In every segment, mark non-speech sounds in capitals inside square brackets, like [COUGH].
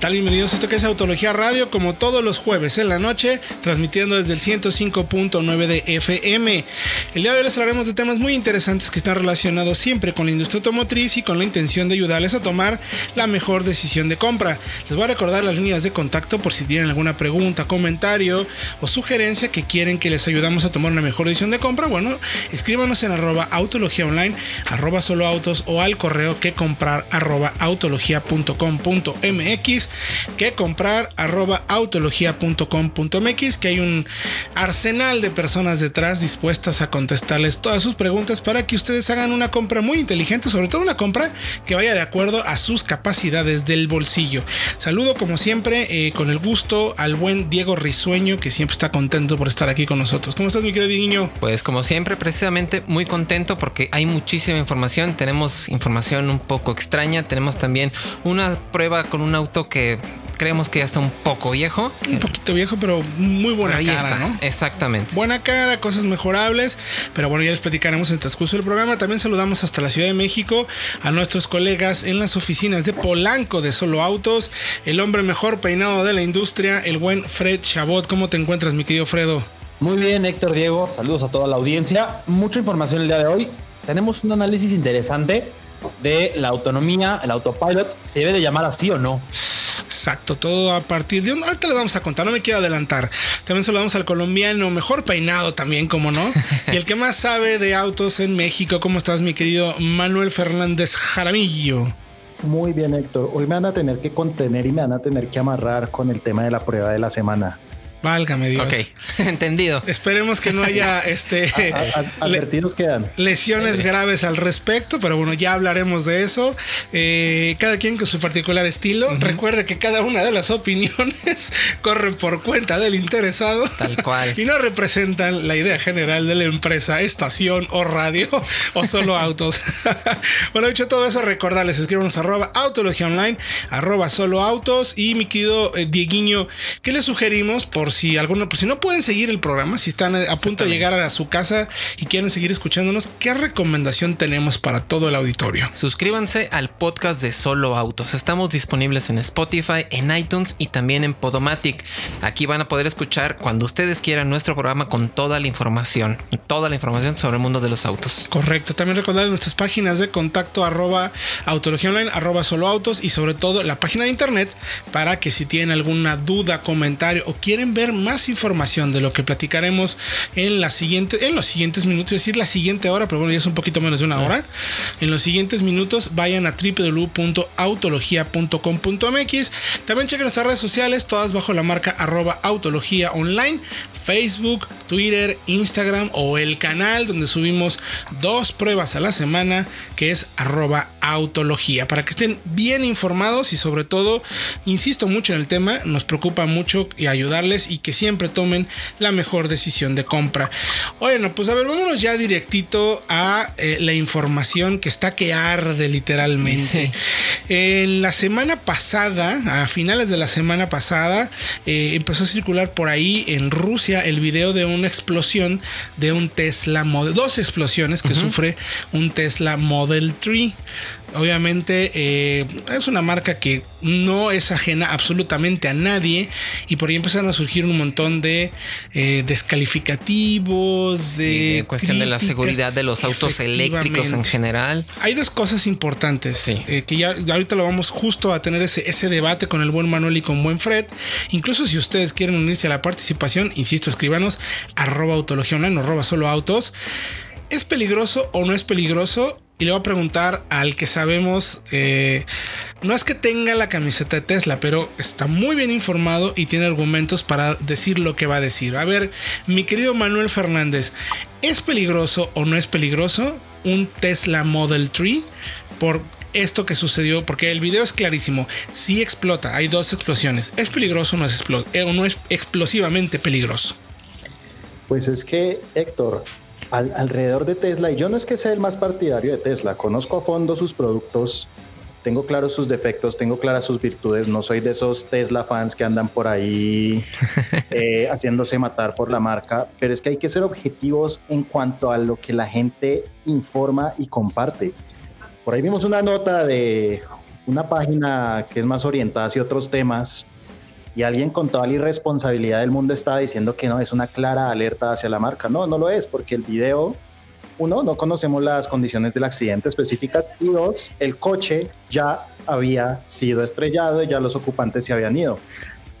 tal? Bienvenidos a esto que es Autología Radio, como todos los jueves en la noche, transmitiendo desde el 105.9 de FM. El día de hoy les hablaremos de temas muy interesantes que están relacionados siempre con la industria automotriz y con la intención de ayudarles a tomar la mejor decisión de compra. Les voy a recordar las líneas de contacto por si tienen alguna pregunta, comentario o sugerencia que quieren que les ayudamos a tomar una mejor decisión de compra. Bueno, escríbanos en arroba autología online, arroba solo autos o al correo que comprar arroba autología.com.mx que comprar arroba autología.com.mx, que hay un arsenal de personas detrás dispuestas a contestarles todas sus preguntas para que ustedes hagan una compra muy inteligente, sobre todo una compra que vaya de acuerdo a sus capacidades del bolsillo. Saludo como siempre eh, con el gusto al buen Diego Risueño, que siempre está contento por estar aquí con nosotros. ¿Cómo estás, mi querido niño? Pues como siempre, precisamente muy contento porque hay muchísima información. Tenemos información un poco extraña. Tenemos también una prueba con un auto que creemos que ya está un poco viejo. Un poquito viejo, pero muy buena cara, está. ¿no? Exactamente. Buena cara, cosas mejorables, pero bueno, ya les platicaremos en el transcurso del programa. También saludamos hasta la Ciudad de México a nuestros colegas en las oficinas de Polanco de Solo Autos, el hombre mejor peinado de la industria, el buen Fred Chabot. ¿Cómo te encuentras, mi querido Fredo? Muy bien, Héctor Diego. Saludos a toda la audiencia. Mucha información el día de hoy. Tenemos un análisis interesante de la autonomía, el autopilot. ¿Se debe de llamar así o no? Exacto, todo a partir de un. Ahorita les vamos a contar, no me quiero adelantar. También saludamos al colombiano, mejor peinado también, como no. [LAUGHS] y el que más sabe de autos en México. ¿Cómo estás, mi querido Manuel Fernández Jaramillo? Muy bien, Héctor. Hoy me van a tener que contener y me van a tener que amarrar con el tema de la prueba de la semana. Válgame Dios. Ok, [LAUGHS] entendido. Esperemos que no haya [LAUGHS] este advertidos quedan. lesiones graves al respecto, pero bueno, ya hablaremos de eso. Eh, cada quien con su particular estilo. Recuerde que cada una de las opiniones [LAUGHS] corre por cuenta del interesado. Tal cual. Y no representan la idea general de la empresa, estación o radio o solo autos. bueno, dicho todo eso, recordarles, escríbanos arroba autología online, arroba solo autos y mi querido eh, Dieguiño, ¿qué le sugerimos por si alguno, por si no pueden seguir el programa, si están a punto de llegar a su casa y quieren seguir escuchándonos, ¿qué recomendación tenemos para todo el auditorio? Suscríbanse al podcast de Solo Autos. Estamos disponibles en Spotify, en iTunes y también en Podomatic. Aquí van a poder escuchar cuando ustedes quieran nuestro programa con toda la información, toda la información sobre el mundo de los autos. Correcto. También recordar nuestras páginas de contacto arroba autología online, arroba solo autos y sobre todo la página de internet para que si tienen alguna duda, comentario o quieren ver más información de lo que platicaremos en, la siguiente, en los siguientes minutos, es decir, la siguiente hora, pero bueno, ya es un poquito menos de una hora. En los siguientes minutos vayan a www.autologia.com.mx. También chequen nuestras redes sociales, todas bajo la marca arroba autología online, Facebook, Twitter, Instagram o el canal donde subimos dos pruebas a la semana, que es arroba autología, para que estén bien informados y sobre todo, insisto mucho en el tema, nos preocupa mucho y ayudarles y que siempre tomen la mejor decisión de compra. Bueno, pues a ver, vámonos ya directito a eh, la información que está que arde literalmente. En la semana pasada, a finales de la semana pasada, eh, empezó a circular por ahí en Rusia el video de una explosión de un Tesla Model, dos explosiones que sufre un Tesla Model 3. Obviamente eh, es una marca que no es ajena absolutamente a nadie y por ahí empezaron a surgir un montón de eh, descalificativos, de... cuestión de la seguridad de los autos eléctricos en general. Hay dos cosas importantes eh, que ya, ahorita lo vamos justo a tener ese, ese debate con el buen Manuel y con buen Fred. Incluso si ustedes quieren unirse a la participación, insisto, escríbanos arroba autología online, arroba solo autos. ¿Es peligroso o no es peligroso? Y le voy a preguntar al que sabemos, eh, no es que tenga la camiseta de Tesla, pero está muy bien informado y tiene argumentos para decir lo que va a decir. A ver, mi querido Manuel Fernández, ¿es peligroso o no es peligroso un Tesla Model 3 por esto que sucedió? Porque el video es clarísimo, sí explota, hay dos explosiones. ¿Es peligroso no es, eh, o no es explosivamente peligroso? Pues es que, Héctor, alrededor de Tesla, y yo no es que sea el más partidario de Tesla, conozco a fondo sus productos tengo claros sus defectos, tengo claras sus virtudes, no soy de esos Tesla fans que andan por ahí [LAUGHS] eh, haciéndose matar por la marca, pero es que hay que ser objetivos en cuanto a lo que la gente informa y comparte. Por ahí vimos una nota de una página que es más orientada hacia otros temas y alguien con toda la irresponsabilidad del mundo estaba diciendo que no, es una clara alerta hacia la marca. No, no lo es, porque el video, uno, no conocemos las condiciones del accidente específicas y dos, el coche ya había sido estrellado y ya los ocupantes se habían ido.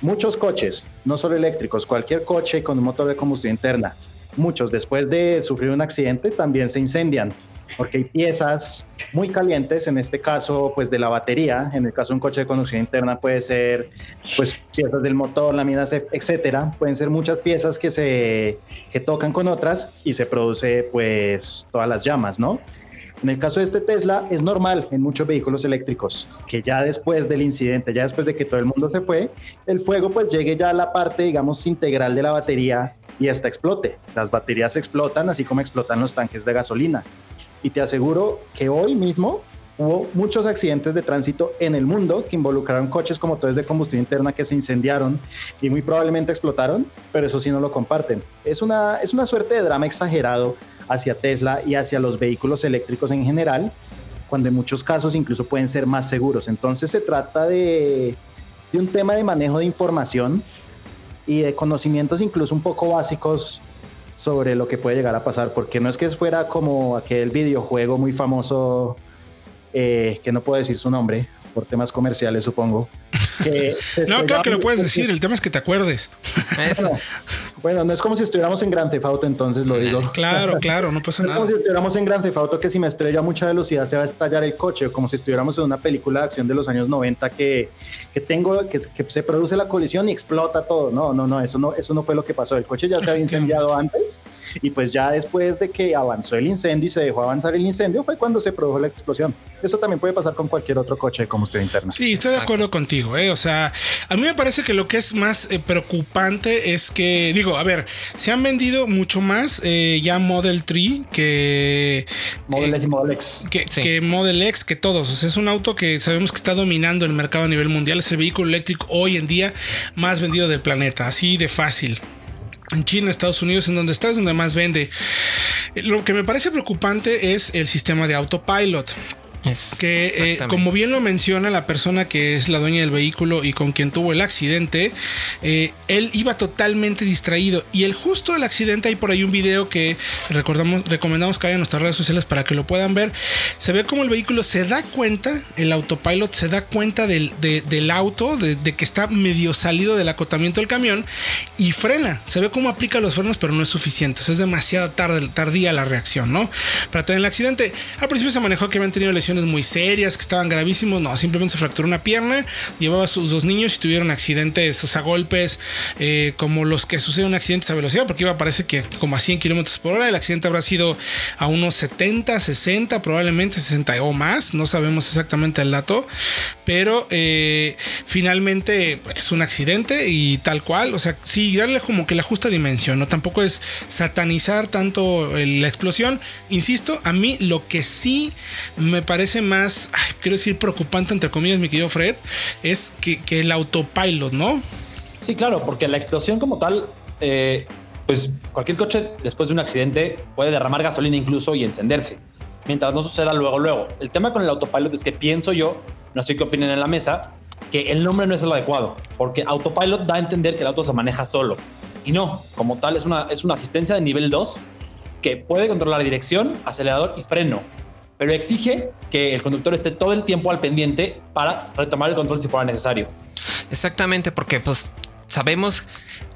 Muchos coches, no solo eléctricos, cualquier coche con un motor de combustión interna, muchos después de sufrir un accidente también se incendian porque hay piezas muy calientes, en este caso, pues de la batería, en el caso de un coche de conducción interna puede ser, pues, piezas del motor, láminas, etcétera, pueden ser muchas piezas que se que tocan con otras y se produce, pues, todas las llamas, ¿no? En el caso de este Tesla es normal en muchos vehículos eléctricos que ya después del incidente, ya después de que todo el mundo se fue, el fuego pues llegue ya a la parte, digamos, integral de la batería y hasta explote. Las baterías explotan así como explotan los tanques de gasolina y te aseguro que hoy mismo hubo muchos accidentes de tránsito en el mundo que involucraron coches con motores de combustión interna que se incendiaron y muy probablemente explotaron, pero eso sí no lo comparten. Es una, es una suerte de drama exagerado hacia Tesla y hacia los vehículos eléctricos en general, cuando en muchos casos incluso pueden ser más seguros. Entonces se trata de, de un tema de manejo de información y de conocimientos incluso un poco básicos sobre lo que puede llegar a pasar, porque no es que fuera como aquel videojuego muy famoso, eh, que no puedo decir su nombre, por temas comerciales supongo, [LAUGHS] no, creo que lo puedes decir. El tema es que te acuerdes. Bueno, no es como si estuviéramos en Grand Theft Auto, entonces lo digo. [LAUGHS] Claro, claro, no pasa nada. Es como si estuviéramos en Grand Theft Auto que si me estrella a mucha velocidad se va a estallar el coche, como si estuviéramos en una película de acción de los años 90 que, que tengo, que, se produce la colisión y explota todo. No, no, no, eso no, eso no fue lo que pasó. El coche ya se había incendiado antes y pues ya después de que avanzó el incendio y se dejó avanzar el incendio fue cuando se produjo la explosión. Eso también puede pasar con cualquier otro coche de combustión interna. Sí, estoy de acuerdo contigo, ¿eh? O sea, a mí me parece que lo que es más eh, preocupante es que, digo, a ver, se han vendido mucho más eh, ya Model 3 que... Model S y Model X. Que, Model X, que todos. O sea, es un auto que sabemos que está dominando el mercado a nivel mundial. Es el vehículo eléctrico hoy en día más vendido del planeta. Así de fácil en China, Estados Unidos, en donde está es donde más vende. Lo que me parece preocupante es el sistema de autopilot. Que eh, como bien lo menciona la persona que es la dueña del vehículo y con quien tuvo el accidente, eh, él iba totalmente distraído y el justo del accidente hay por ahí un video que recordamos, recomendamos que haya en nuestras redes sociales para que lo puedan ver. Se ve como el vehículo se da cuenta, el autopilot se da cuenta del, del auto, de, que está medio salido del acotamiento del camión y frena. Se ve cómo aplica los frenos, pero no es suficiente. es demasiado tarde, tardía la reacción, ¿no? Para tener el accidente. Al principio se manejó que habían tenido lesiones muy serias, que estaban gravísimos. No, simplemente se fracturó una pierna, llevaba a sus dos niños y tuvieron accidentes, o sea, golpes eh, como los que suceden accidentes a velocidad, porque iba, parece que como a 100 kilómetros por hora. El accidente habrá sido a unos 70, 60, probablemente 60 o más. No sabemos exactamente el dato, pero eh, finalmente es un accidente y tal cual. O sea, sí, darle como que la justa dimensión, no tampoco es satanizar tanto la explosión. Insisto, a mí lo que sí me parece más, quiero decir, preocupante, entre comillas, mi querido Fred, es que, el autopilot, ¿no? Sí, claro, porque la explosión como tal, eh, pues cualquier coche después de un accidente puede derramar gasolina incluso y encenderse, mientras no suceda luego, luego. El tema con el autopilot es que pienso yo, no sé qué opinen en la mesa, que el nombre no es el adecuado, porque autopilot da a entender que el auto se maneja solo. Y no, como tal es una, es una asistencia de nivel 2 que puede controlar dirección, acelerador y freno pero exige que el conductor esté todo el tiempo al pendiente para retomar el control si fuera necesario. Exactamente, porque pues sabemos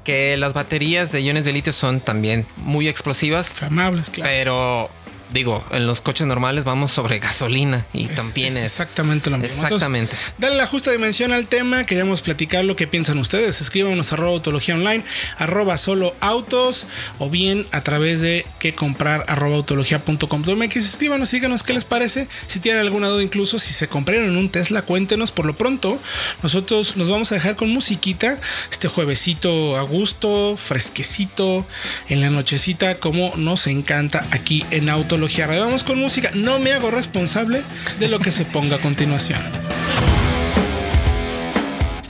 que las baterías de iones de litio son también muy explosivas. Inflamables, claro. Pero digo, en los coches normales vamos sobre gasolina y también es, exactamente lo mismo. Exactamente. dale la justa dimensión al tema. Queremos platicar lo que piensan ustedes. Escríbanos arroba autología online, arroba solo autos o bien a través de que comprar arroba autología.com.mx. Escríbanos, díganos qué les parece. Si tienen alguna duda, incluso si se compraron un Tesla, cuéntenos. Por lo pronto, nosotros nos vamos a dejar con musiquita este juevesito a gusto, fresquecito, en la nochecita, como nos encanta aquí en Auto Radio. Vamos con música. No me hago responsable de lo que se ponga a continuación.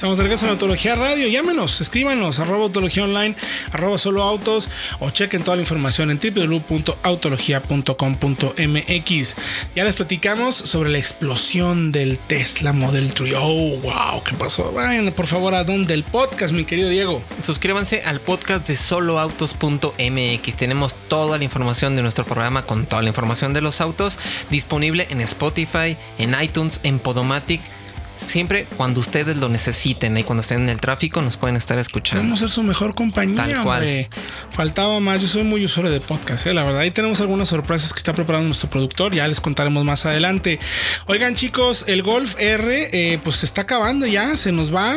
Estamos de regreso en Autología Radio. Llámenos, escríbanos, arroba Autología Online, arroba Solo Autos o chequen toda la información en www.autología.com.mx. Ya les platicamos sobre la explosión del Tesla Model 3. Oh, wow, ¿qué pasó? Vayan por favor a donde el podcast, mi querido Diego. Suscríbanse al podcast de soloautos.mx. Tenemos toda la información de nuestro programa con toda la información de los autos disponible en Spotify, en iTunes, en Podomatic siempre cuando ustedes lo necesiten y cuando estén en el tráfico nos pueden estar escuchando. Podemos ser su mejor compañía. Tal cual. hombre. Faltaba más. Yo soy muy usuario de podcast, ¿eh? la verdad. Ahí tenemos algunas sorpresas que está preparando nuestro productor. Ya les contaremos más adelante. Oigan, chicos, el Golf R, eh, pues se está acabando ya. Se nos va.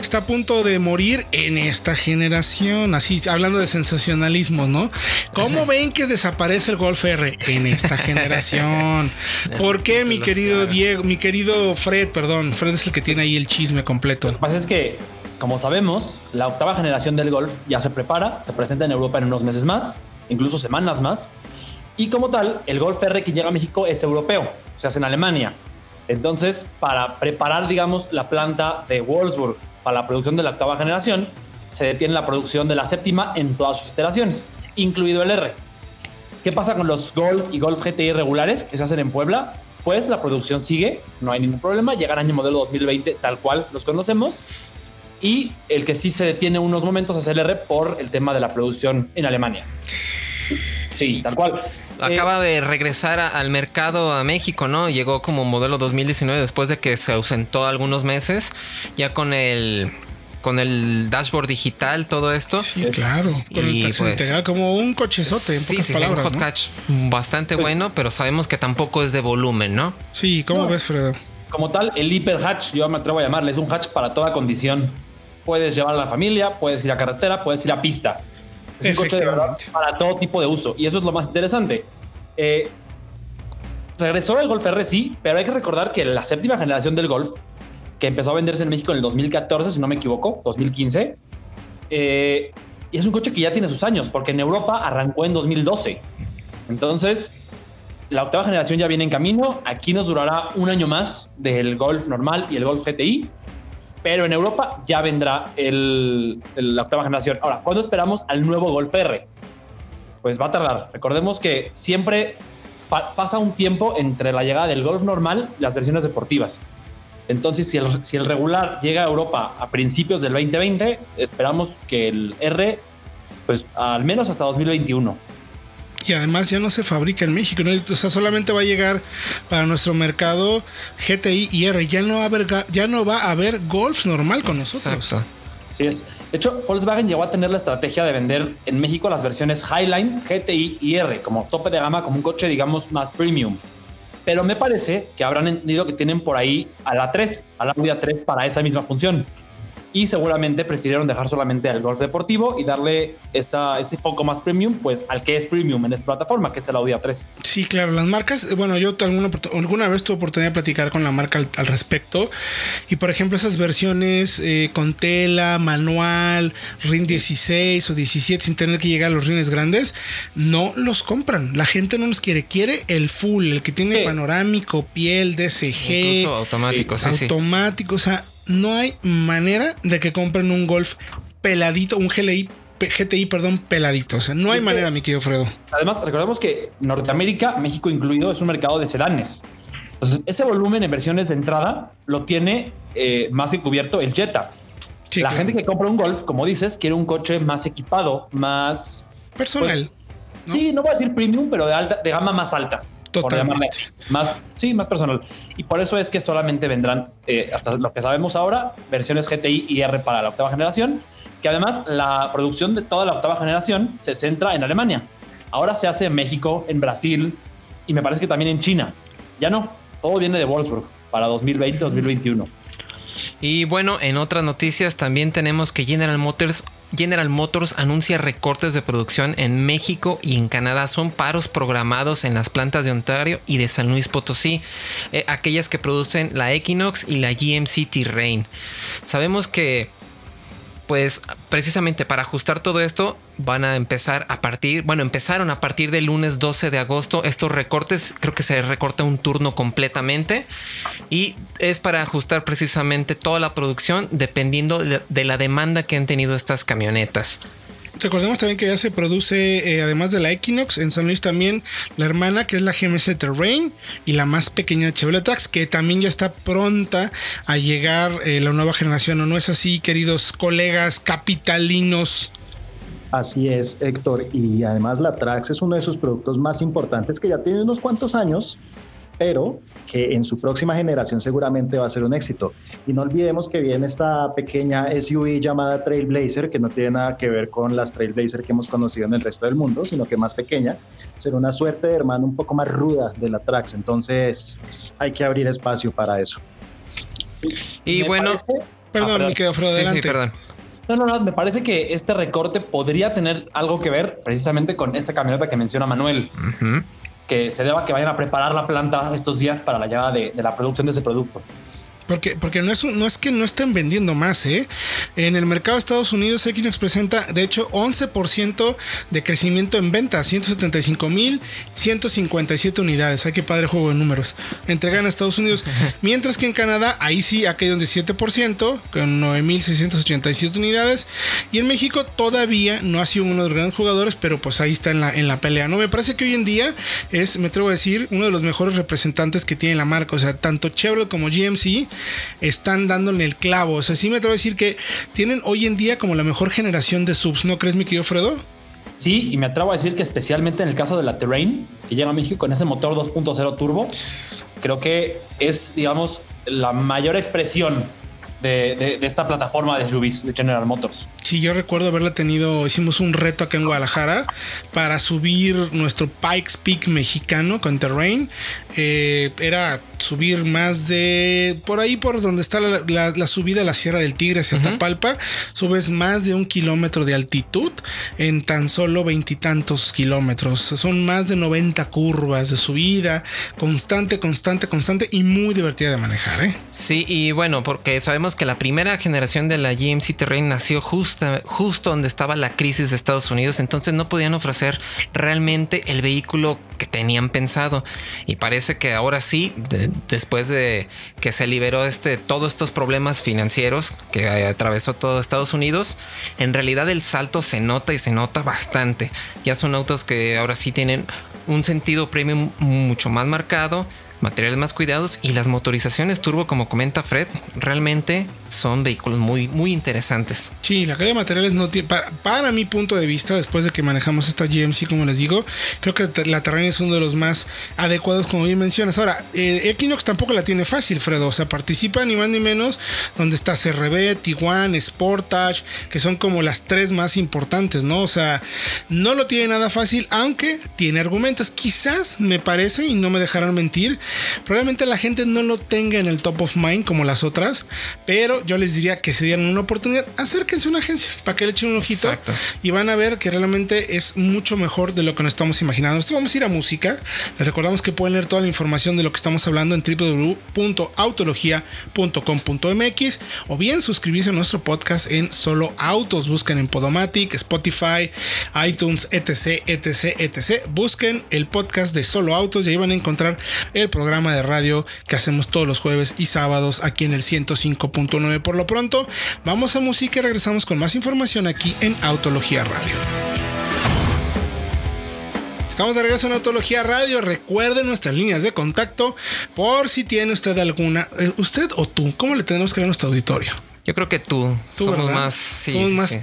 Está a punto de morir en esta generación. Así, hablando de sensacionalismo, ¿no? ¿Cómo [LAUGHS] ven que desaparece el Golf R en esta generación? [LAUGHS] ¿Por qué, mi querido. Diego, mi querido Fred, perdón? Fred es el que tiene ahí el chisme completo. Lo que pasa es que, como sabemos, la octava generación del Golf ya se prepara, se presenta en Europa en unos meses más, incluso semanas más. Y como tal, el Golf R que llega a México es europeo, se hace en Alemania. Entonces, para preparar, digamos, la planta de Wolfsburg para la producción de la octava generación, se detiene la producción de la séptima en todas sus iteraciones, incluido el R. ¿Qué pasa con los Golf y Golf GTI regulares que se hacen en Puebla? Pues la producción sigue, no hay ningún problema, llega el año modelo 2020 tal cual los conocemos. Y el que sí se detiene unos momentos es el R por el tema de la producción en Alemania. Sí, tal cual. Acaba de regresar a- al mercado a México, ¿no? Llegó como modelo 2019 después de que se ausentó algunos meses, ya con el con el dashboard digital, todo esto. Sí, claro. Con Y el pues- integral, como un cochezote, en Sí, pocas sí, sí, un palabras. hot ¿no? catch bastante bueno, pero sabemos que tampoco es de volumen, ¿no? Sí, ¿cómo No. ves, Fredo? Como tal, el hiper hatch, yo me atrevo a llamarle, es un hatch para toda condición. Puedes llevar a la familia, puedes ir a carretera, puedes ir a pista. Es un coche de verdad para todo tipo de uso. Y eso es lo más interesante. Eh, regresó el Golf R, sí, pero hay que recordar que la séptima generación del Golf, que empezó a venderse en México en el 2014, si no me equivoco, 2015, eh, y es un coche que ya tiene sus años, porque en Europa arrancó en 2012. Entonces, la octava generación ya viene en camino. Aquí nos durará un año más del Golf normal y el Golf GTI. Pero en Europa ya vendrá el, la octava generación. Ahora, ¿cuándo esperamos al nuevo Golf R? Pues va a tardar. Recordemos que siempre pa- pasa un tiempo entre la llegada del Golf normal y las versiones deportivas. Entonces, si el, si el regular llega a Europa a principios del 2020, esperamos que el R, pues al menos hasta 2021. Y además ya no se fabrica en México, ¿no? O sea, solamente va a llegar para nuestro mercado GTI y R. Ya no va a haber, ga- ya no va a haber Golf normal con nosotros. Exacto. Así es. De hecho, Volkswagen llegó a tener la estrategia de vender en México las versiones Highline, GTI y R como tope de gama, como un coche, digamos, más premium. Pero me parece que habrán entendido que tienen por ahí a la 3, a la Audi A3 para esa misma función. Y seguramente prefirieron dejar solamente al Golf Deportivo y darle esa, ese foco más premium, pues al que es premium en esta plataforma, que es el Audi A3. Sí, claro, las marcas, eh, bueno, yo alguna, alguna vez tuve oportunidad de platicar con la marca al, al respecto. Y por ejemplo, esas versiones eh, con tela, manual, RIN 16 o 17 sin tener que llegar a los rines grandes, no los compran. La gente no los quiere, quiere el full, el que tiene Sí. panorámico, piel, DCG, Incluso automático, sí, sí. automático. O sea, no hay manera de que compren un Golf peladito, un GLI, GTI, perdón, peladito. O sea, no hay manera, mi querido Fredo. Además, recordemos que Norteamérica, México incluido, es un mercado de sedanes. Entonces, ese volumen en versiones de entrada lo tiene eh, más que cubierto el Jetta. Sí, la claro. gente que compra un Golf, como dices, quiere un coche más equipado, más... Personal. ¿no? Sí, no voy a decir premium, pero de, alta, de gama más alta. Por Totalmente. llamarle. Más, sí, más personal. Y por eso es que solamente vendrán, eh, hasta lo que sabemos ahora, versiones GTI y R para la octava generación, que además la producción de toda la octava generación se centra en Alemania. Ahora se hace en México, en Brasil y me parece que también en China. Ya no, todo viene de Wolfsburg para 2020-2021. Y bueno, en otras noticias también tenemos que General Motors General Motors anuncia recortes de producción en México y en Canadá. Son paros programados en las plantas de Ontario y de San Luis Potosí, eh, aquellas que producen la Equinox y la GMC Terrain. Sabemos que pues precisamente para ajustar todo esto van a empezar a partir, bueno, empezaron a partir del lunes 12 de agosto estos recortes, creo que se recorta un turno completamente y es para ajustar precisamente toda la producción dependiendo de la demanda que han tenido estas camionetas. Recordemos también que ya se produce, eh, además de la Equinox, en San Luis también la hermana que es la GMC Terrain y la más pequeña Chevrolet Trax, que también ya está pronta a llegar eh, la nueva generación. ¿O no es así, queridos colegas capitalinos? Así es, Héctor. Y además la Trax es uno de sus productos más importantes que ya tiene unos cuantos años pero que en su próxima generación seguramente va a ser un éxito. Y no olvidemos que viene esta pequeña SUV llamada Trailblazer, que no tiene nada que ver con las Trailblazer que hemos conocido en el resto del mundo, sino que más pequeña, será una suerte de hermano un poco más ruda de la Trax, entonces hay que abrir espacio para eso. Y bueno, perdón, me quedo adelante. perdón. No, no, no, me parece que este recorte podría tener algo que ver precisamente con esta camioneta que menciona Manuel que se deba que vayan a preparar la planta estos días para la llegada de, de la producción de ese producto. Porque, porque no, es, no es que no estén vendiendo más, ¿eh? En el mercado de Estados Unidos, Equinox presenta, de hecho, 11% de crecimiento en ventas, 175 mil 157 unidades. Hay que padre juego de números. Entregan a Estados Unidos. [LAUGHS] Mientras que en Canadá, ahí sí ha caído un 17%, con 9.687 unidades. Y en México todavía no ha sido uno de los grandes jugadores, pero pues ahí está en la, en la pelea. No, me parece que hoy en día es, me atrevo a decir, uno de los mejores representantes que tiene la marca. O sea, tanto Chevrolet como GMC están dándole el clavo. O sea, sí me atrevo a decir que tienen hoy en día como la mejor generación de subs, ¿no crees, mi querido Fredo? Sí, y me atrevo a decir que especialmente en el caso de la Terrain, que llega a México con ese motor 2.0 turbo, creo que es, digamos, la mayor expresión de, esta plataforma de SUVs de General Motors. Sí, yo recuerdo haberla tenido, hicimos un reto acá en Guadalajara para subir nuestro Pikes Peak mexicano con Terrain. Eh, era subir más de por ahí por donde está la, subida a la Sierra del Tigre hacia Tapalpa, subes más de un kilómetro de altitud en tan solo veintitantos kilómetros. Son más de 90 curvas de subida, constante, constante, constante y muy divertida de manejar. ¿eh? Sí, y bueno, porque sabemos que la primera generación de la GMC Terrain nació justo, justo donde estaba la crisis de Estados Unidos, entonces no podían ofrecer realmente el vehículo que tenían pensado. Y parece que ahora sí, después de que se liberó este, todos estos problemas financieros que atravesó todo Estados Unidos, en realidad el salto se nota y se nota bastante. Ya son autos que ahora sí tienen un sentido premium mucho más marcado materiales más cuidados y las motorizaciones turbo, como comenta Fred, realmente son vehículos muy, muy interesantes. Sí, la calidad de materiales no tiene, para, mi punto de vista, después de que manejamos esta GMC, como les digo, creo que la Terrain es uno de los más adecuados, como bien mencionas. Ahora, eh, Equinox tampoco la tiene fácil, Fredo, o sea, participa ni más ni menos donde está CRB, Tiguan, Sportage, que son como las tres más importantes, ¿no? O sea, no lo tiene nada fácil, aunque tiene argumentos. Quizás me parece, y no me dejarán mentir, Probablemente la gente no lo tenga en el top of mind como las otras, pero yo les diría que se dieran una oportunidad, acérquense a una agencia para que le echen un ojito y van a ver que realmente es mucho mejor de lo que nos estamos imaginando. Nosotros vamos a ir a música. Les recordamos que pueden leer toda la información de lo que estamos hablando en www.autologia.com.mx o bien suscribirse a nuestro podcast en Solo Autos. Busquen en Podomatic, Spotify, iTunes, etc, etc, etc. Busquen el podcast de Solo Autos y ahí van a encontrar el programa programa de radio que hacemos todos los jueves y sábados aquí en el 105.9. Por lo pronto, vamos a música y regresamos con más información aquí en Autología Radio. Estamos de regreso en Autología Radio. Recuerden nuestras líneas de contacto por si tiene usted alguna. Eh, ¿Usted o tú? ¿Cómo le tenemos que ver a nuestro auditorio? Yo creo que tú. somos más. Sí, somos más.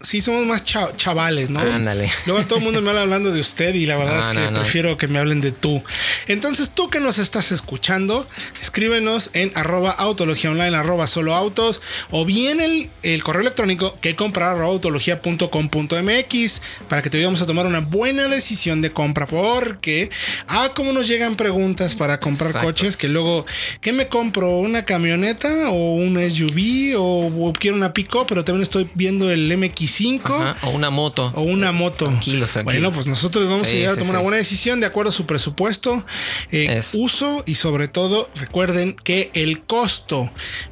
Sí. somos más chavales, ¿no? Ándale. Luego todo el mundo me habla hablando de usted y la verdad es que prefiero que me hablen de tú. Entonces, tú que nos estás escuchando, escríbenos en arroba autología online, arroba solo autos, o bien el, el correo electrónico que comprar autología.com.mx para que te ayudemos a tomar una buena decisión de compra. Porque, ah, como nos llegan preguntas para comprar coches que luego, ¿qué me compro? ¿Una camioneta o una SUV o, quiero una pico, pero también estoy viendo el MX5 o una moto. O una moto. Tranquilos, Bueno, pues nosotros vamos a llegar a tomar una buena decisión de acuerdo a su presupuesto, eh, uso y sobre todo recuerden que el costo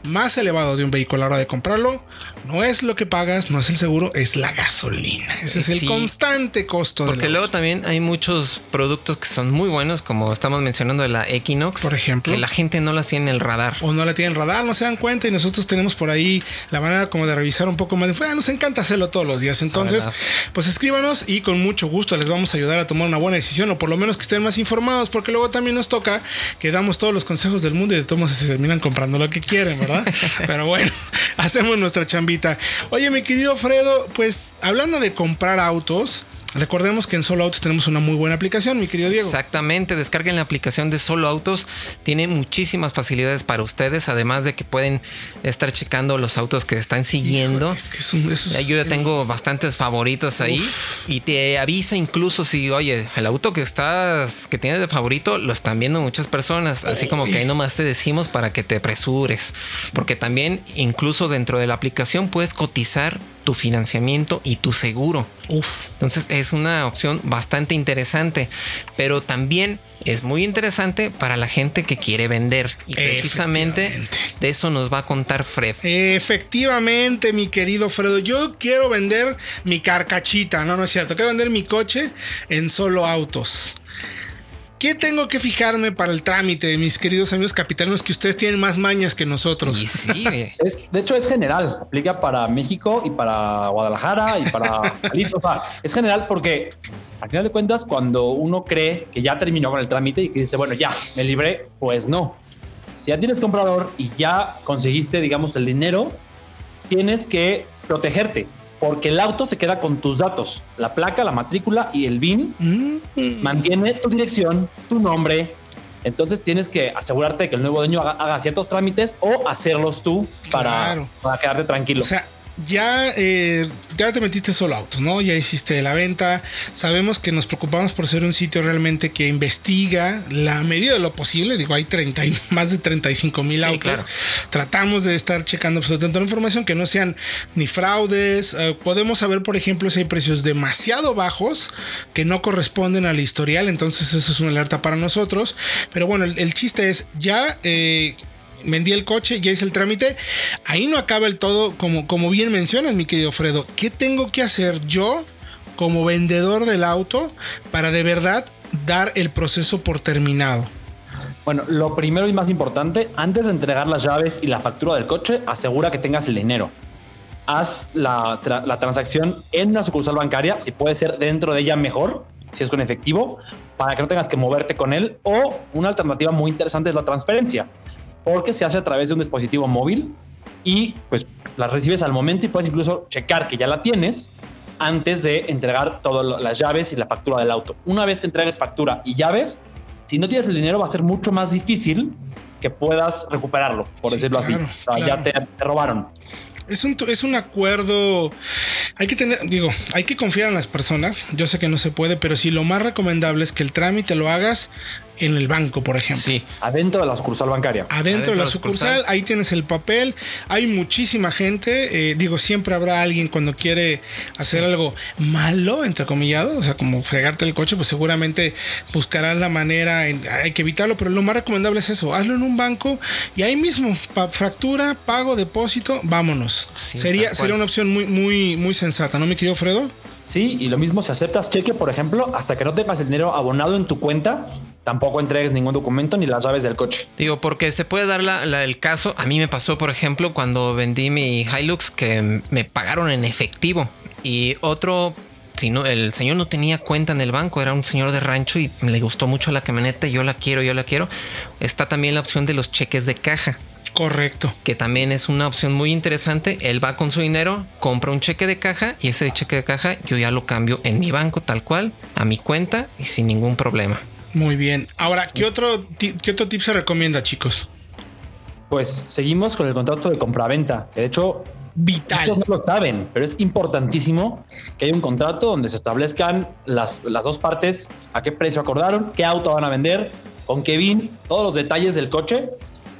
más elevado de un vehículo a la hora de comprarlo no es lo que pagas, no es el seguro, es la gasolina. Ese es el constante costo. Porque luego también hay muchos productos que son muy buenos, como estamos mencionando de la Equinox. Por ejemplo. Que la gente no las tiene en el radar. O no la tiene en el radar, no se dan cuenta y nosotros tenemos por ahí la manera como de revisar un poco más. Ah, nos encanta hacerlo todos los días. Entonces, pues escríbanos y con mucho gusto les vamos a ayudar a tomar una buena decisión o por lo menos que estén más informados porque luego también nos toca que damos todos los consejos del mundo y de todos se terminan comprando lo que quieren, ¿verdad? [LAUGHS] Pero bueno, [LAUGHS] hacemos nuestra chambita Oye, mi querido Fredo, pues hablando de comprar autos, Recordemos que en Solo Autos tenemos una muy buena aplicación, mi querido Diego. Exactamente, descarguen la aplicación de Solo Autos. Tiene muchísimas facilidades para ustedes, además de que pueden estar checando los autos que están siguiendo. es que Yo ya tengo bastantes favoritos ahí y te avisa incluso si, oye, el auto que estás, que tienes de favorito, lo están viendo muchas personas. Así como que ahí nomás te decimos para que te apresures. Porque también, incluso dentro de la aplicación, puedes cotizar tu financiamiento y tu seguro. Uf. Entonces es una opción bastante interesante, pero también es muy interesante para la gente que quiere vender. Y precisamente de eso nos va a contar Fred. Efectivamente, mi querido Fredo, yo quiero vender mi carcachita, no, no es cierto, quiero vender mi coche en solo autos. ¿Qué tengo que fijarme para el trámite, mis queridos amigos capitanos, que ustedes tienen más mañas que nosotros? sí, [LAUGHS] es, de hecho, es general. Aplica para México y para Guadalajara y para [LAUGHS] Jalisco. es general porque, al final de cuentas, cuando uno cree que ya terminó con el trámite y que dice, bueno, ya, me libré, pues no. Si ya tienes comprador y ya conseguiste, digamos, el dinero, tienes que protegerte porque el auto se queda con tus datos, la placa, la matrícula y el BIN. Mm. Mantiene tu dirección, tu nombre. Entonces tienes que asegurarte de que el nuevo dueño haga, ciertos trámites o hacerlos tú para, para quedarte tranquilo. O sea, ya, eh, ya te metiste solo autos, ¿no? Ya hiciste la venta. Sabemos que nos preocupamos por ser un sitio realmente que investiga la medida de lo posible. Digo, hay 30 [LAUGHS] más de 35 mil autos. Tratamos de estar checando absolutamente la información que no sean ni fraudes. Eh, podemos saber, por ejemplo, si hay precios demasiado bajos que no corresponden al historial. Entonces, eso es una alerta para nosotros. Pero bueno, el, chiste es ya. Eh, vendí el coche, ya hice el trámite. Ahí no acaba el todo, como, como bien mencionas, mi querido Fredo. ¿Qué tengo que hacer yo como vendedor del auto para de verdad dar el proceso por terminado? Bueno, lo primero y más importante, antes de entregar las llaves y la factura del coche, asegura que tengas el dinero. Haz la, la transacción en una sucursal bancaria, si puede ser dentro de ella mejor, si es con efectivo, para que no tengas que moverte con él. O una alternativa muy interesante es la transferencia porque se hace a través de un dispositivo móvil y pues la recibes al momento y puedes incluso checar que ya la tienes antes de entregar todas las llaves y la factura del auto. Una vez que entregues factura y llaves, si no tienes el dinero va a ser mucho más difícil que puedas recuperarlo, por decirlo así. Ya te, robaron. Es un, es un acuerdo. Hay que tener, digo, hay que confiar en las personas. Yo sé que no se puede, pero sí lo más recomendable es que el trámite lo hagas en el banco, por ejemplo. Sí. Adentro de la sucursal bancaria. Adentro, de la sucursal, ahí tienes el papel. Hay muchísima gente. Eh, digo, siempre habrá alguien cuando quiere hacer algo malo, entrecomillado, o sea, como fregarte el coche, pues seguramente buscarás la manera. hay que evitarlo, pero lo más recomendable es eso. Hazlo en un banco y ahí mismo, fractura, pago, depósito, vámonos. sería, sería una opción muy, muy, muy sensata, ¿no, mi querido Fredo? Sí, y lo mismo si aceptas cheque, por ejemplo, hasta que no tengas el dinero abonado en tu cuenta, tampoco entregues ningún documento ni las llaves del coche. Digo, porque se puede dar la, el caso. A mí me pasó, por ejemplo, cuando vendí mi Hilux que me pagaron en efectivo y otro si no, el señor no tenía cuenta en el banco, era un señor de rancho y le gustó mucho la camioneta, yo la quiero, yo la quiero. Está también la opción de los cheques de caja. Correcto. Que también es una opción muy interesante. Él va con su dinero, compra un cheque de caja y ese cheque de caja yo ya lo cambio en mi banco tal cual, a mi cuenta y sin ningún problema. Muy bien. Ahora, ¿qué otro, qué otro tip se recomienda, chicos? Pues seguimos con el contrato de compraventa, de hecho vital. no lo saben, pero es importantísimo que haya un contrato donde se establezcan las, las dos partes, a qué precio acordaron, qué auto van a vender, con qué BIN, todos los detalles del coche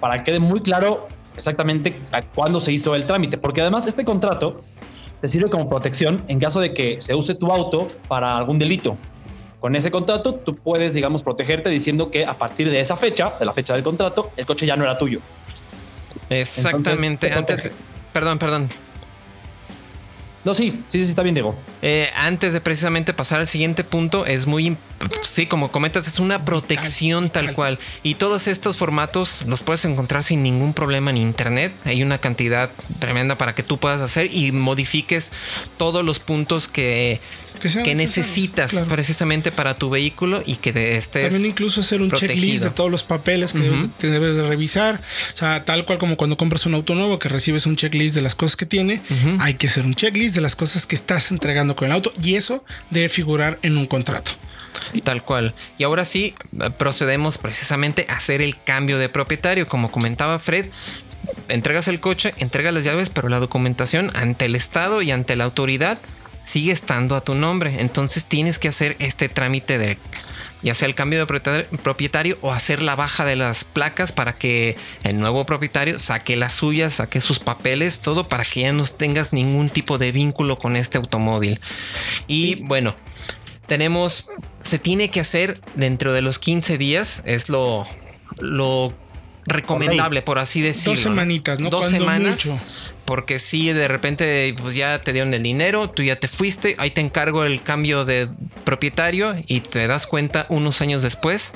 para que quede muy claro exactamente a cuándo se hizo el trámite, porque además este contrato te sirve como protección en caso de que se use tu auto para algún delito. Con ese contrato tú puedes, digamos, protegerte diciendo que a partir de esa fecha, de la fecha del contrato, el coche ya no era tuyo. Exactamente. Antes, perdón, perdón. No, sí, sí, sí, está bien, Diego. Eh, antes de precisamente pasar al siguiente punto, es muy, sí, como comentas, es una protección tal cual. Y todos estos formatos los puedes encontrar sin ningún problema en internet. Hay una cantidad tremenda para que tú puedas hacer y modifiques todos los puntos que que, necesitas precisamente para tu vehículo y que estés. También incluso hacer un checklist de todos los papeles que debes, de revisar. O sea, tal cual como cuando compras un auto nuevo que recibes un checklist de las cosas que tiene, hay que hacer un checklist de las cosas que estás entregando con el auto y eso debe figurar en un contrato. Tal cual. Y ahora sí, procedemos precisamente a hacer el cambio de propietario. Como comentaba Fred, entregas el coche, entregas las llaves, pero la documentación ante el Estado y ante la autoridad sigue estando a tu nombre. Entonces tienes que hacer este trámite de ya sea el cambio de propietario o hacer la baja de las placas para que el nuevo propietario saque las suyas, saque sus papeles, todo para que ya no tengas ningún tipo de vínculo con este automóvil. Y bueno, tenemos, se tiene que hacer dentro de los 15 días, es lo, lo recomendable, por así decirlo. Dos semanitas, ¿no? Dos semanas porque si de repente pues ya te dieron el dinero, tú ya te fuiste, ahí te encargo el cambio de propietario y te das cuenta unos años después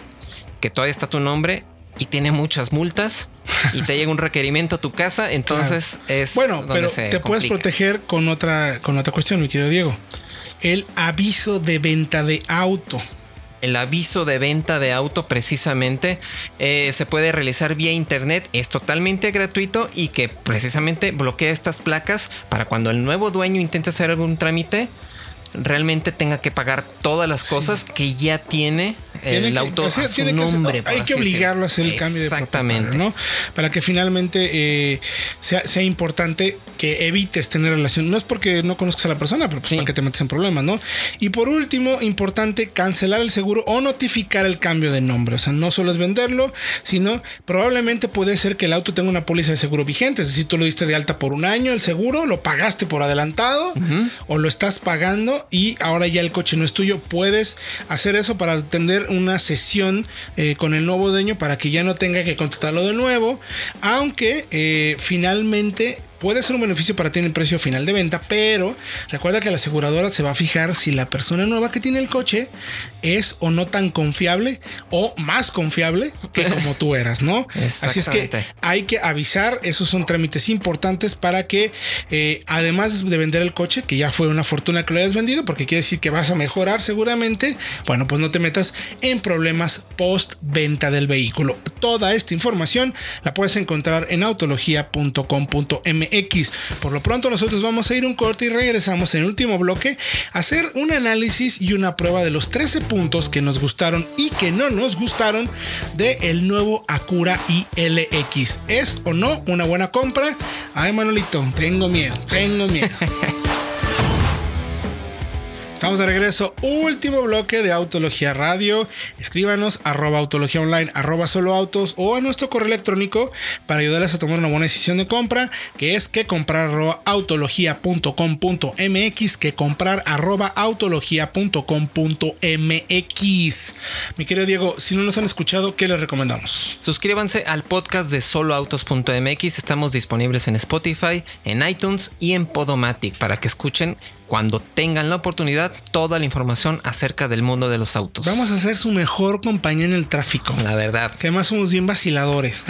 que todavía está tu nombre y tiene muchas multas y te llega un requerimiento a tu casa, entonces es bueno, pero te puedes proteger con otra con otra cuestión, mi querido Diego. El aviso de venta de auto el aviso de venta de auto precisamente eh, se puede realizar vía internet, es totalmente gratuito y que precisamente bloquea estas placas para cuando el nuevo dueño intente hacer algún trámite, realmente tenga que pagar todas las cosas que ya tiene el auto a su nombre. hay que obligarlo a hacer el cambio de Exactamente. ¿no? Para que finalmente eh, sea, sea, importante que evites tener relación. No es porque no conozcas a la persona, pero pues para que te metes en problemas, ¿no? Y por último, importante cancelar el seguro o notificar el cambio de nombre. O sea, no solo es venderlo, sino probablemente puede ser que el auto tenga una póliza de seguro vigente. Es decir, tú lo diste de alta por un año el seguro, lo pagaste por adelantado o lo estás pagando y ahora ya el coche no es tuyo. Puedes hacer eso para atender una sesión eh, con el nuevo dueño para que ya no tenga que contratarlo de nuevo. Aunque eh, finalmente puede ser un beneficio para ti en el precio final de venta, pero recuerda que la aseguradora se va a fijar si la persona nueva que tiene el coche es o no tan confiable o más confiable que como tú eras, ¿no? [LAUGHS] Así es que hay que avisar, esos son trámites importantes para que eh, además de vender el coche, que ya fue una fortuna que lo hayas vendido, porque quiere decir que vas a mejorar seguramente, bueno, pues no te metas en problemas post venta del vehículo. Toda esta información la puedes encontrar en autología.com.mx X. Por lo pronto nosotros vamos a ir un corte y regresamos en el último bloque a hacer un análisis y una prueba de los 13 puntos que nos gustaron y que no nos gustaron de el nuevo Acura ILX. ¿Es o no una buena compra? Ay Manolito, tengo miedo, tengo miedo. [LAUGHS] Estamos de regreso. Último bloque de Autología Radio. Escríbanos arroba autología online, arroba solo autos o a nuestro correo electrónico para ayudarles a tomar una buena decisión de compra, que es que comprar arroba autología.com.mx, que comprar arroba autología.com.mx. Mi querido Diego, si no nos han escuchado, ¿qué les recomendamos? Suscríbanse al podcast de soloautos.mx. Estamos disponibles en Spotify, en iTunes y en Podomatic para que escuchen cuando tengan la oportunidad toda la información acerca del mundo de los autos. Vamos a ser su mejor compañía en el tráfico. La verdad. Que además somos bien vaciladores.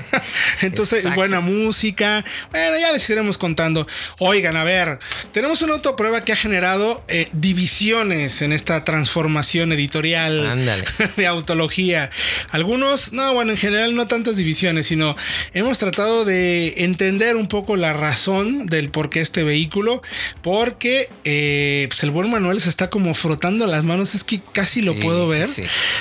[LAUGHS] Entonces, buena música. Bueno, ya les iremos contando. Oigan, a ver, tenemos una autoprueba que ha generado eh, divisiones en esta transformación editorial [LAUGHS] de autología. Algunos, no, bueno, en general no tantas divisiones, sino hemos tratado de entender un poco la razón del por qué este vehículo, porque eh, pues el buen Manuel se está como frotando las manos, es que casi lo puedo ver.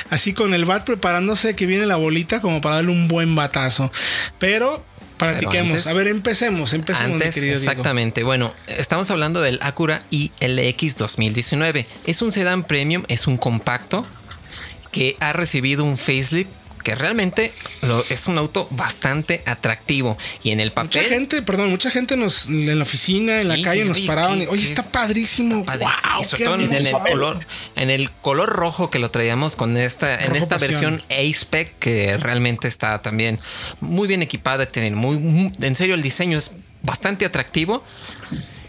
Así con el bat preparándose que viene la bolita como para darle un buen batazo. Pero practiquemos. a ver, empecemos, empecemos. exactamente. Bueno, estamos hablando del Acura ILX 2019. Es un sedán premium, es un compacto que ha recibido un facelift porque realmente lo, es un auto bastante atractivo y en el papel. Mucha gente, perdón, mucha gente nos en la oficina, en la calle sí, nos oye, paraban. qué- y, Oye, qué- está padrísimo. Padrísimo. Wow, Y sobre todo en el hermoso". color, en el color rojo que lo traíamos con esta, en esta pasión. versión A-Spec que realmente está también muy bien equipada, tiene muy, muy- en serio el diseño es bastante atractivo.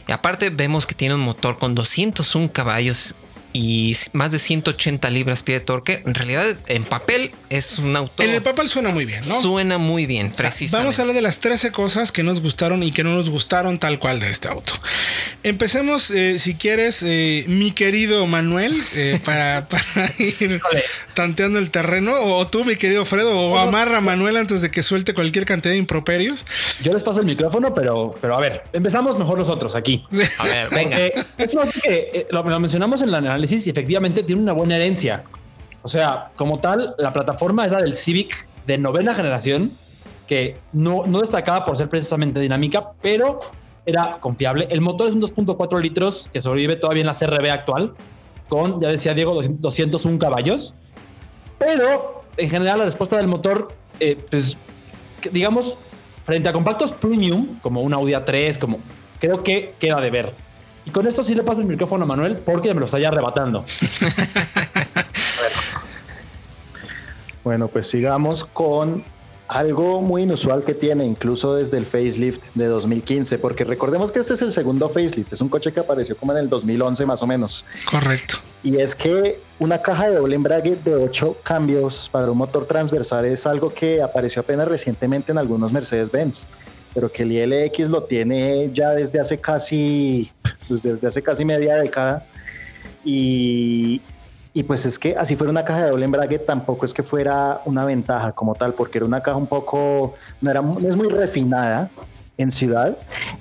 Y aparte vemos que tiene un motor con 201 caballos y más de 180 libras pie de torque. En realidad, en papel es un auto. En el papel suena muy bien, ¿no? Suena muy bien, precisamente. Vamos a hablar de las 13 cosas que nos gustaron y que no nos gustaron tal cual de este auto. Empecemos, eh, si quieres, eh, mi querido Manuel, eh, para, [LAUGHS] para ir tanteando el terreno, o tú, mi querido Fredo, o amarra a Manuel antes de que suelte cualquier cantidad de improperios. Yo les paso el micrófono, pero, pero a ver, empezamos mejor nosotros aquí. A ver, venga. Porque es un auto que eh, lo, lo mencionamos en el análisis y efectivamente tiene una buena herencia. O sea, como tal, la plataforma es la del Civic de novena generación, que no, no destacaba por ser precisamente dinámica, pero era confiable. El motor es un 2.4 litros que sobrevive todavía en la CRB actual, con, ya decía Diego, 200 201 caballos. Pero en general la respuesta del motor, eh, pues digamos, frente a compactos premium, como un Audi A3, como creo que queda de ver. Y con esto sí le paso el micrófono a Manuel porque me lo está ya arrebatando. [LAUGHS] Bueno, pues sigamos con algo muy inusual que tiene, incluso desde el facelift de 2015, porque recordemos que este es el segundo facelift, es un coche que apareció como en el 2011 más o menos. Correcto. Y es que una caja de doble embrague de 8 cambios para un motor transversal es algo que apareció apenas recientemente en algunos Mercedes-Benz, pero que el ILX lo tiene ya desde hace casi, pues desde hace casi media década. Y, y pues es que así fuera una caja de doble embrague, tampoco es que fuera una ventaja como tal, porque era una caja un poco, no, era, es muy refinada en ciudad.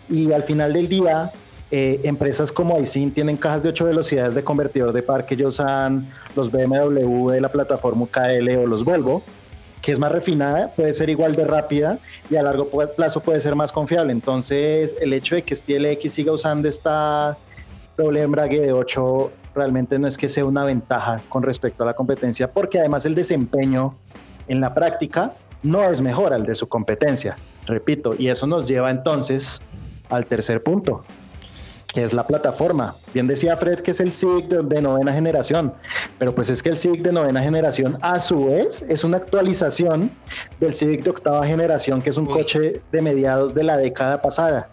Y al final del día, eh, empresas como Aisin tienen cajas de 8 velocidades de convertidor de par que ellos usan los BMW de la plataforma KL o los Volvo, que es más refinada, puede ser igual de rápida y a largo plazo puede ser más confiable. Entonces, el hecho de que STLX siga usando esta doble embrague de 8 realmente no es que sea una ventaja con respecto a la competencia, porque además el desempeño en la práctica no es mejor al de su competencia, repito, y eso nos lleva entonces al tercer punto, que es la plataforma. Bien decía Fred que es el Civic de, de novena generación, pero pues es que el Civic de novena generación a su vez es una actualización del Civic de octava generación, que es un Uy. coche de mediados de la década pasada.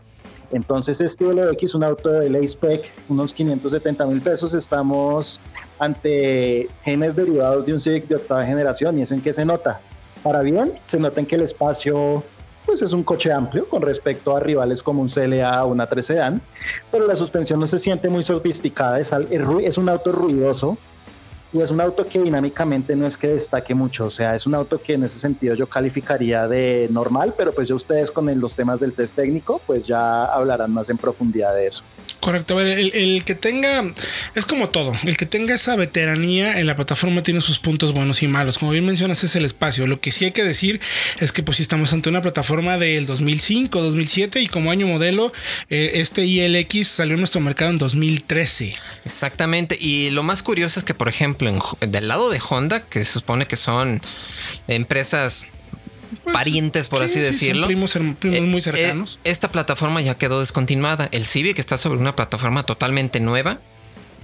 Entonces este LX, un auto de ley spec, unos 570 mil pesos, estamos ante genes derivados de un Civic de octava generación. ¿Y eso en qué se nota? Para bien, se nota en que el espacio pues es un coche amplio con respecto a rivales como un CLA o una 3 Sedan, pero la suspensión no se siente muy sofisticada, es, es un auto ruidoso y es un auto que dinámicamente no es que destaque mucho, o sea, es un auto que en ese sentido yo calificaría de normal, pero pues ya ustedes con los temas del test técnico pues ya hablarán más en profundidad de eso. Correcto. A ver, el, el que tenga, es como todo, el que tenga esa veteranía en la plataforma tiene sus puntos buenos y malos. Como bien mencionas, es el espacio. Lo que sí hay que decir es que pues si estamos ante una plataforma del 2005, 2007 y como año modelo, eh, este ILX salió a nuestro mercado en 2013. Exactamente. Y lo más curioso es que, por ejemplo, en- del lado de Honda, que se supone que son empresas Pues, parientes, por sí, así sí, decirlo. primos eh, muy eh, cercanos. esta plataforma ya quedó descontinuada. El Civic está sobre una plataforma totalmente nueva.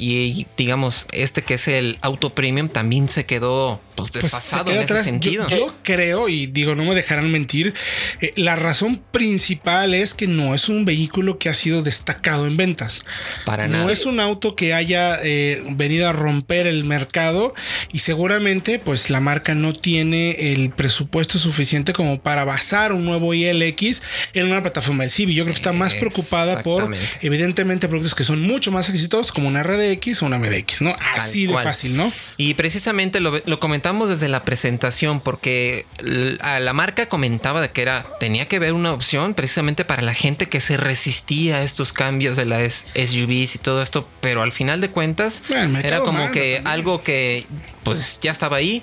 Y digamos, este que es el auto premium también se quedó pues, Pues, se desfasado en ese atrás. Sentido. Yo, creo, y digo, no me dejarán mentir, eh, la razón principal es que no es un vehículo que ha sido destacado en ventas. Para no nada. es un auto que haya eh, venido a romper el mercado y seguramente pues la marca no tiene el presupuesto suficiente como para basar un nuevo ILX en una plataforma del Civi. Yo creo que está más preocupada por evidentemente productos que son mucho más exitosos como una RDX o una MDX, ¿no? Así de fácil, ¿no? Y precisamente lo, lo comentamos desde la presentación porque la marca comentaba de que era tenía que haber una opción precisamente para la gente que se resistía a estos cambios de las SUVs y todo esto, pero al final de cuentas Bueno, era como que también. algo que pues ya estaba ahí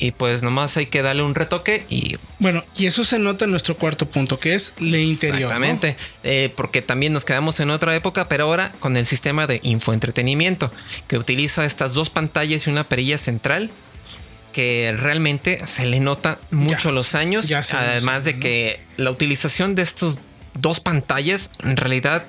y pues nomás hay que darle un retoque y Bueno, y eso se nota en nuestro cuarto punto, que es el interior. ¿no? Exactamente, Eh, porque también nos quedamos en otra época, pero ahora con el sistema de infoentretenimiento, que utiliza estas dos pantallas y una perilla central. que realmente se le nota mucho Ya, los años. ya además de que la utilización de estos dos pantallas en realidad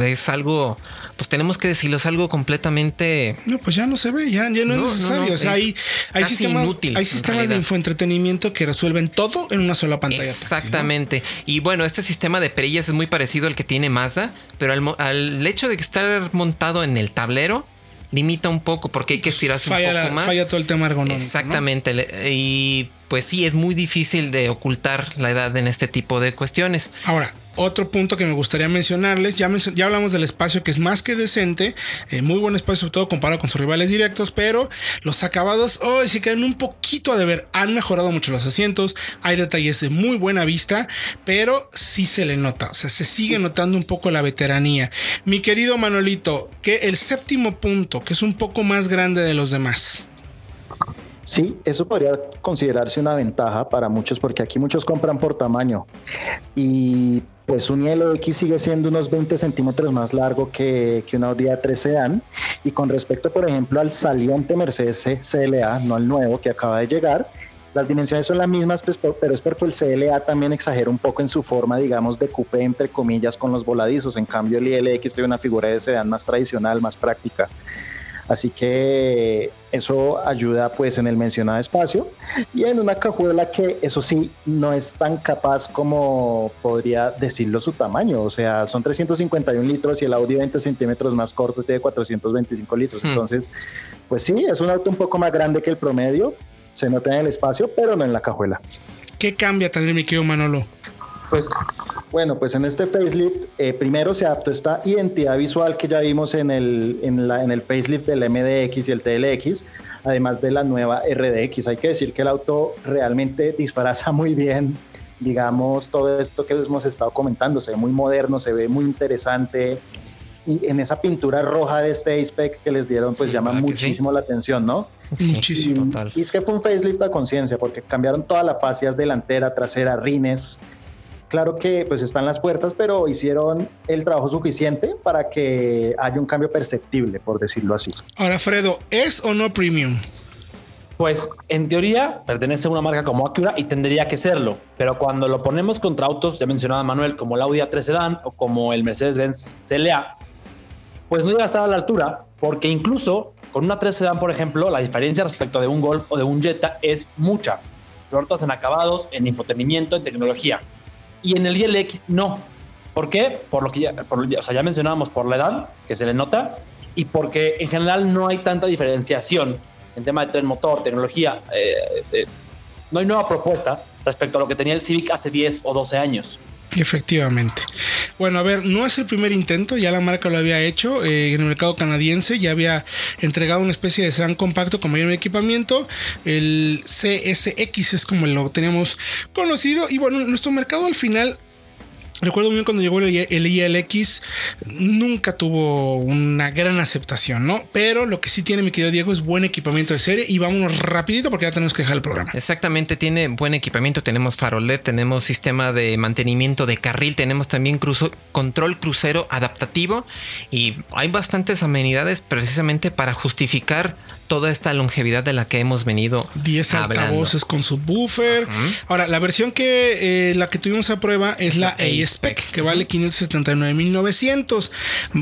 es algo, pues tenemos que decirlo, es algo completamente No, pues ya no se ve, ya, ya no, es necesario. no, o sea, es hay, hay sistemas, inútil, hay sistemas de infoentretenimiento que resuelven todo en una sola pantalla. Exactamente. Y bueno, este sistema de perillas es muy parecido al que tiene Mazda, pero al, al hecho de estar montado en el tablero limita un poco porque hay que estirarse Falla, un poco la- más. falla todo el tema ergonómico. Exactamente. Y pues sí, es muy difícil de ocultar la edad en este tipo de cuestiones. Ahora, otro punto que me gustaría mencionarles, ya, ya hablamos del espacio que es más que decente, eh, muy buen espacio, sobre todo comparado con sus rivales directos, pero los acabados hoy sí quedan un poquito a deber. Han mejorado mucho los asientos, hay detalles de muy buena vista, pero sí se le nota, o sea, se sigue notando un poco la veteranía. Mi querido Manolito, que el séptimo punto, que es un poco más grande de los demás. Sí, eso podría considerarse una ventaja para muchos porque aquí muchos compran por tamaño y pues un X sigue siendo unos 20 centímetros más largo que, que una Audi A3 Sedan y con respecto por ejemplo al saliente Mercedes CLA, no al nuevo que acaba de llegar, las dimensiones son las mismas, pues, pero es porque el CLA también exagera un poco en su forma, digamos, de coupé, entre comillas, con los voladizos. En cambio, el ILX tiene una figura de sedán más tradicional, más práctica. Así que eso ayuda pues en el mencionado espacio y en una cajuela que eso sí no es tan capaz como podría decirlo su tamaño. O sea, son 351 litros y el Audi 20 centímetros más corto tiene 425 litros. Hmm. Entonces, pues sí, es un auto un poco más grande que el promedio. Se nota en el espacio, pero no en la cajuela. ¿Qué cambia también, mi querido Manolo? Pues bueno, pues en este facelift eh, primero se adaptó esta identidad visual que ya vimos en el, en, la, en el facelift del MDX y el TLX, además de la nueva RDX. Hay que decir que el auto realmente disfraza muy bien, digamos, todo esto que hemos estado comentando. Se ve muy moderno, se ve muy interesante. Y en esa pintura roja de este A-Spec que les dieron, pues Sí, llama muchísimo la atención, ¿no? Sí, Muchísimo. total. Y es que fue un facelift a conciencia, porque cambiaron todas las fascias delantera, trasera, rines. Claro que pues están las puertas, pero hicieron el trabajo suficiente para que haya un cambio perceptible, por decirlo así. Ahora, Fredo, ¿es o no premium? Pues en teoría pertenece a una marca como Acura y tendría que serlo, pero cuando lo ponemos contra autos, ya mencionaba Manuel, como el Audi A3 Sedan o como el Mercedes-Benz CLA, pues no llega a estar a la altura, porque incluso con una 3 Sedan, por ejemplo, la diferencia respecto de un Golf o de un Jetta es mucha. Tortas en acabados, en infotenimiento, en tecnología. Y en el ILX no. ¿Por qué? Por lo que ya, por- o sea, ya mencionábamos, por la edad, que se le nota, y porque en general no hay tanta diferenciación en tema de tren motor, tecnología. eh, eh, no hay nueva propuesta respecto a lo que tenía el Civic hace 10 o 12 años. Efectivamente. Bueno, a ver, no es el primer intento, ya la marca lo había hecho eh, en el mercado canadiense, ya había entregado una especie de sedán compacto con mayor equipamiento, el CSX es como lo teníamos conocido, y bueno, nuestro mercado al final Recuerdo muy bien cuando llegó el, ILX, nunca tuvo una gran aceptación, ¿no? Pero lo que sí tiene mi querido Diego es buen equipamiento de serie y vámonos rapidito porque ya tenemos que dejar el programa. Exactamente, tiene buen equipamiento, tenemos farol LED, tenemos sistema de mantenimiento de carril, tenemos también control crucero adaptativo y hay bastantes amenidades precisamente para justificar toda esta longevidad de la que hemos venido 10 hablando. altavoces con subwoofer. Ahora, la versión que eh, la que tuvimos a prueba es la A-Spec, que vale 579,900,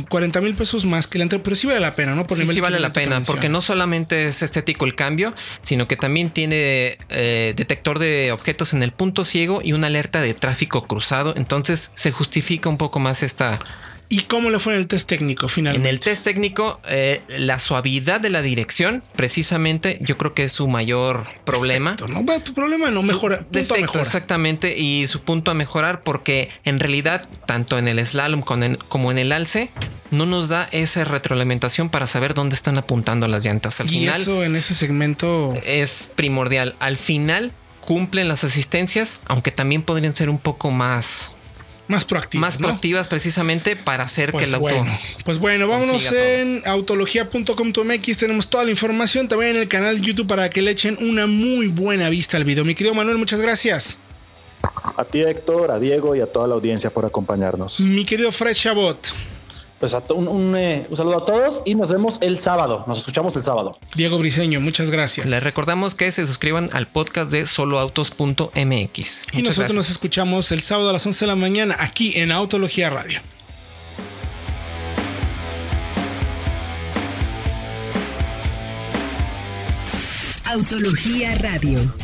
40 mil pesos más que la anterior, pero sí vale la pena, ¿no? Por Sí, sí vale la pena, que porque no solamente es estético el cambio, sino que también tiene eh, detector de objetos en el punto ciego y una alerta de tráfico cruzado. Entonces se justifica un poco más esta. ¿Y cómo le fue en el test técnico En finalmente? el test técnico, eh, la suavidad de la dirección, precisamente, yo creo que es su mayor problema. No, bueno, problema no, mejora, punto a Defecto, mejora. exactamente, y su punto a mejorar, porque en realidad, tanto en el slalom en- como en el alce, no nos da esa retroalimentación para saber dónde están apuntando las llantas. Al Y final, eso en ese segmento es primordial. Al final cumplen las asistencias, aunque también podrían ser un poco más, más proactivo. más ¿no? proactivas precisamente para hacer Pues que el auto... bueno, pues bueno, vámonos en autología.com.mx. Tenemos toda la información también en el canal de YouTube para que le echen una muy buena vista al video. Mi querido Manuel, muchas gracias. A ti Héctor, a Diego y a toda la audiencia por acompañarnos. Mi querido Fred Chabot. Pues un, eh, un, saludo a todos y nos vemos el sábado. Nos escuchamos el sábado. Diego Briseño, muchas gracias. Les recordamos que se suscriban al podcast de soloautos.mx. Y nosotros nos escuchamos el sábado a las 11 de la mañana aquí en Autología Radio. Autología Radio.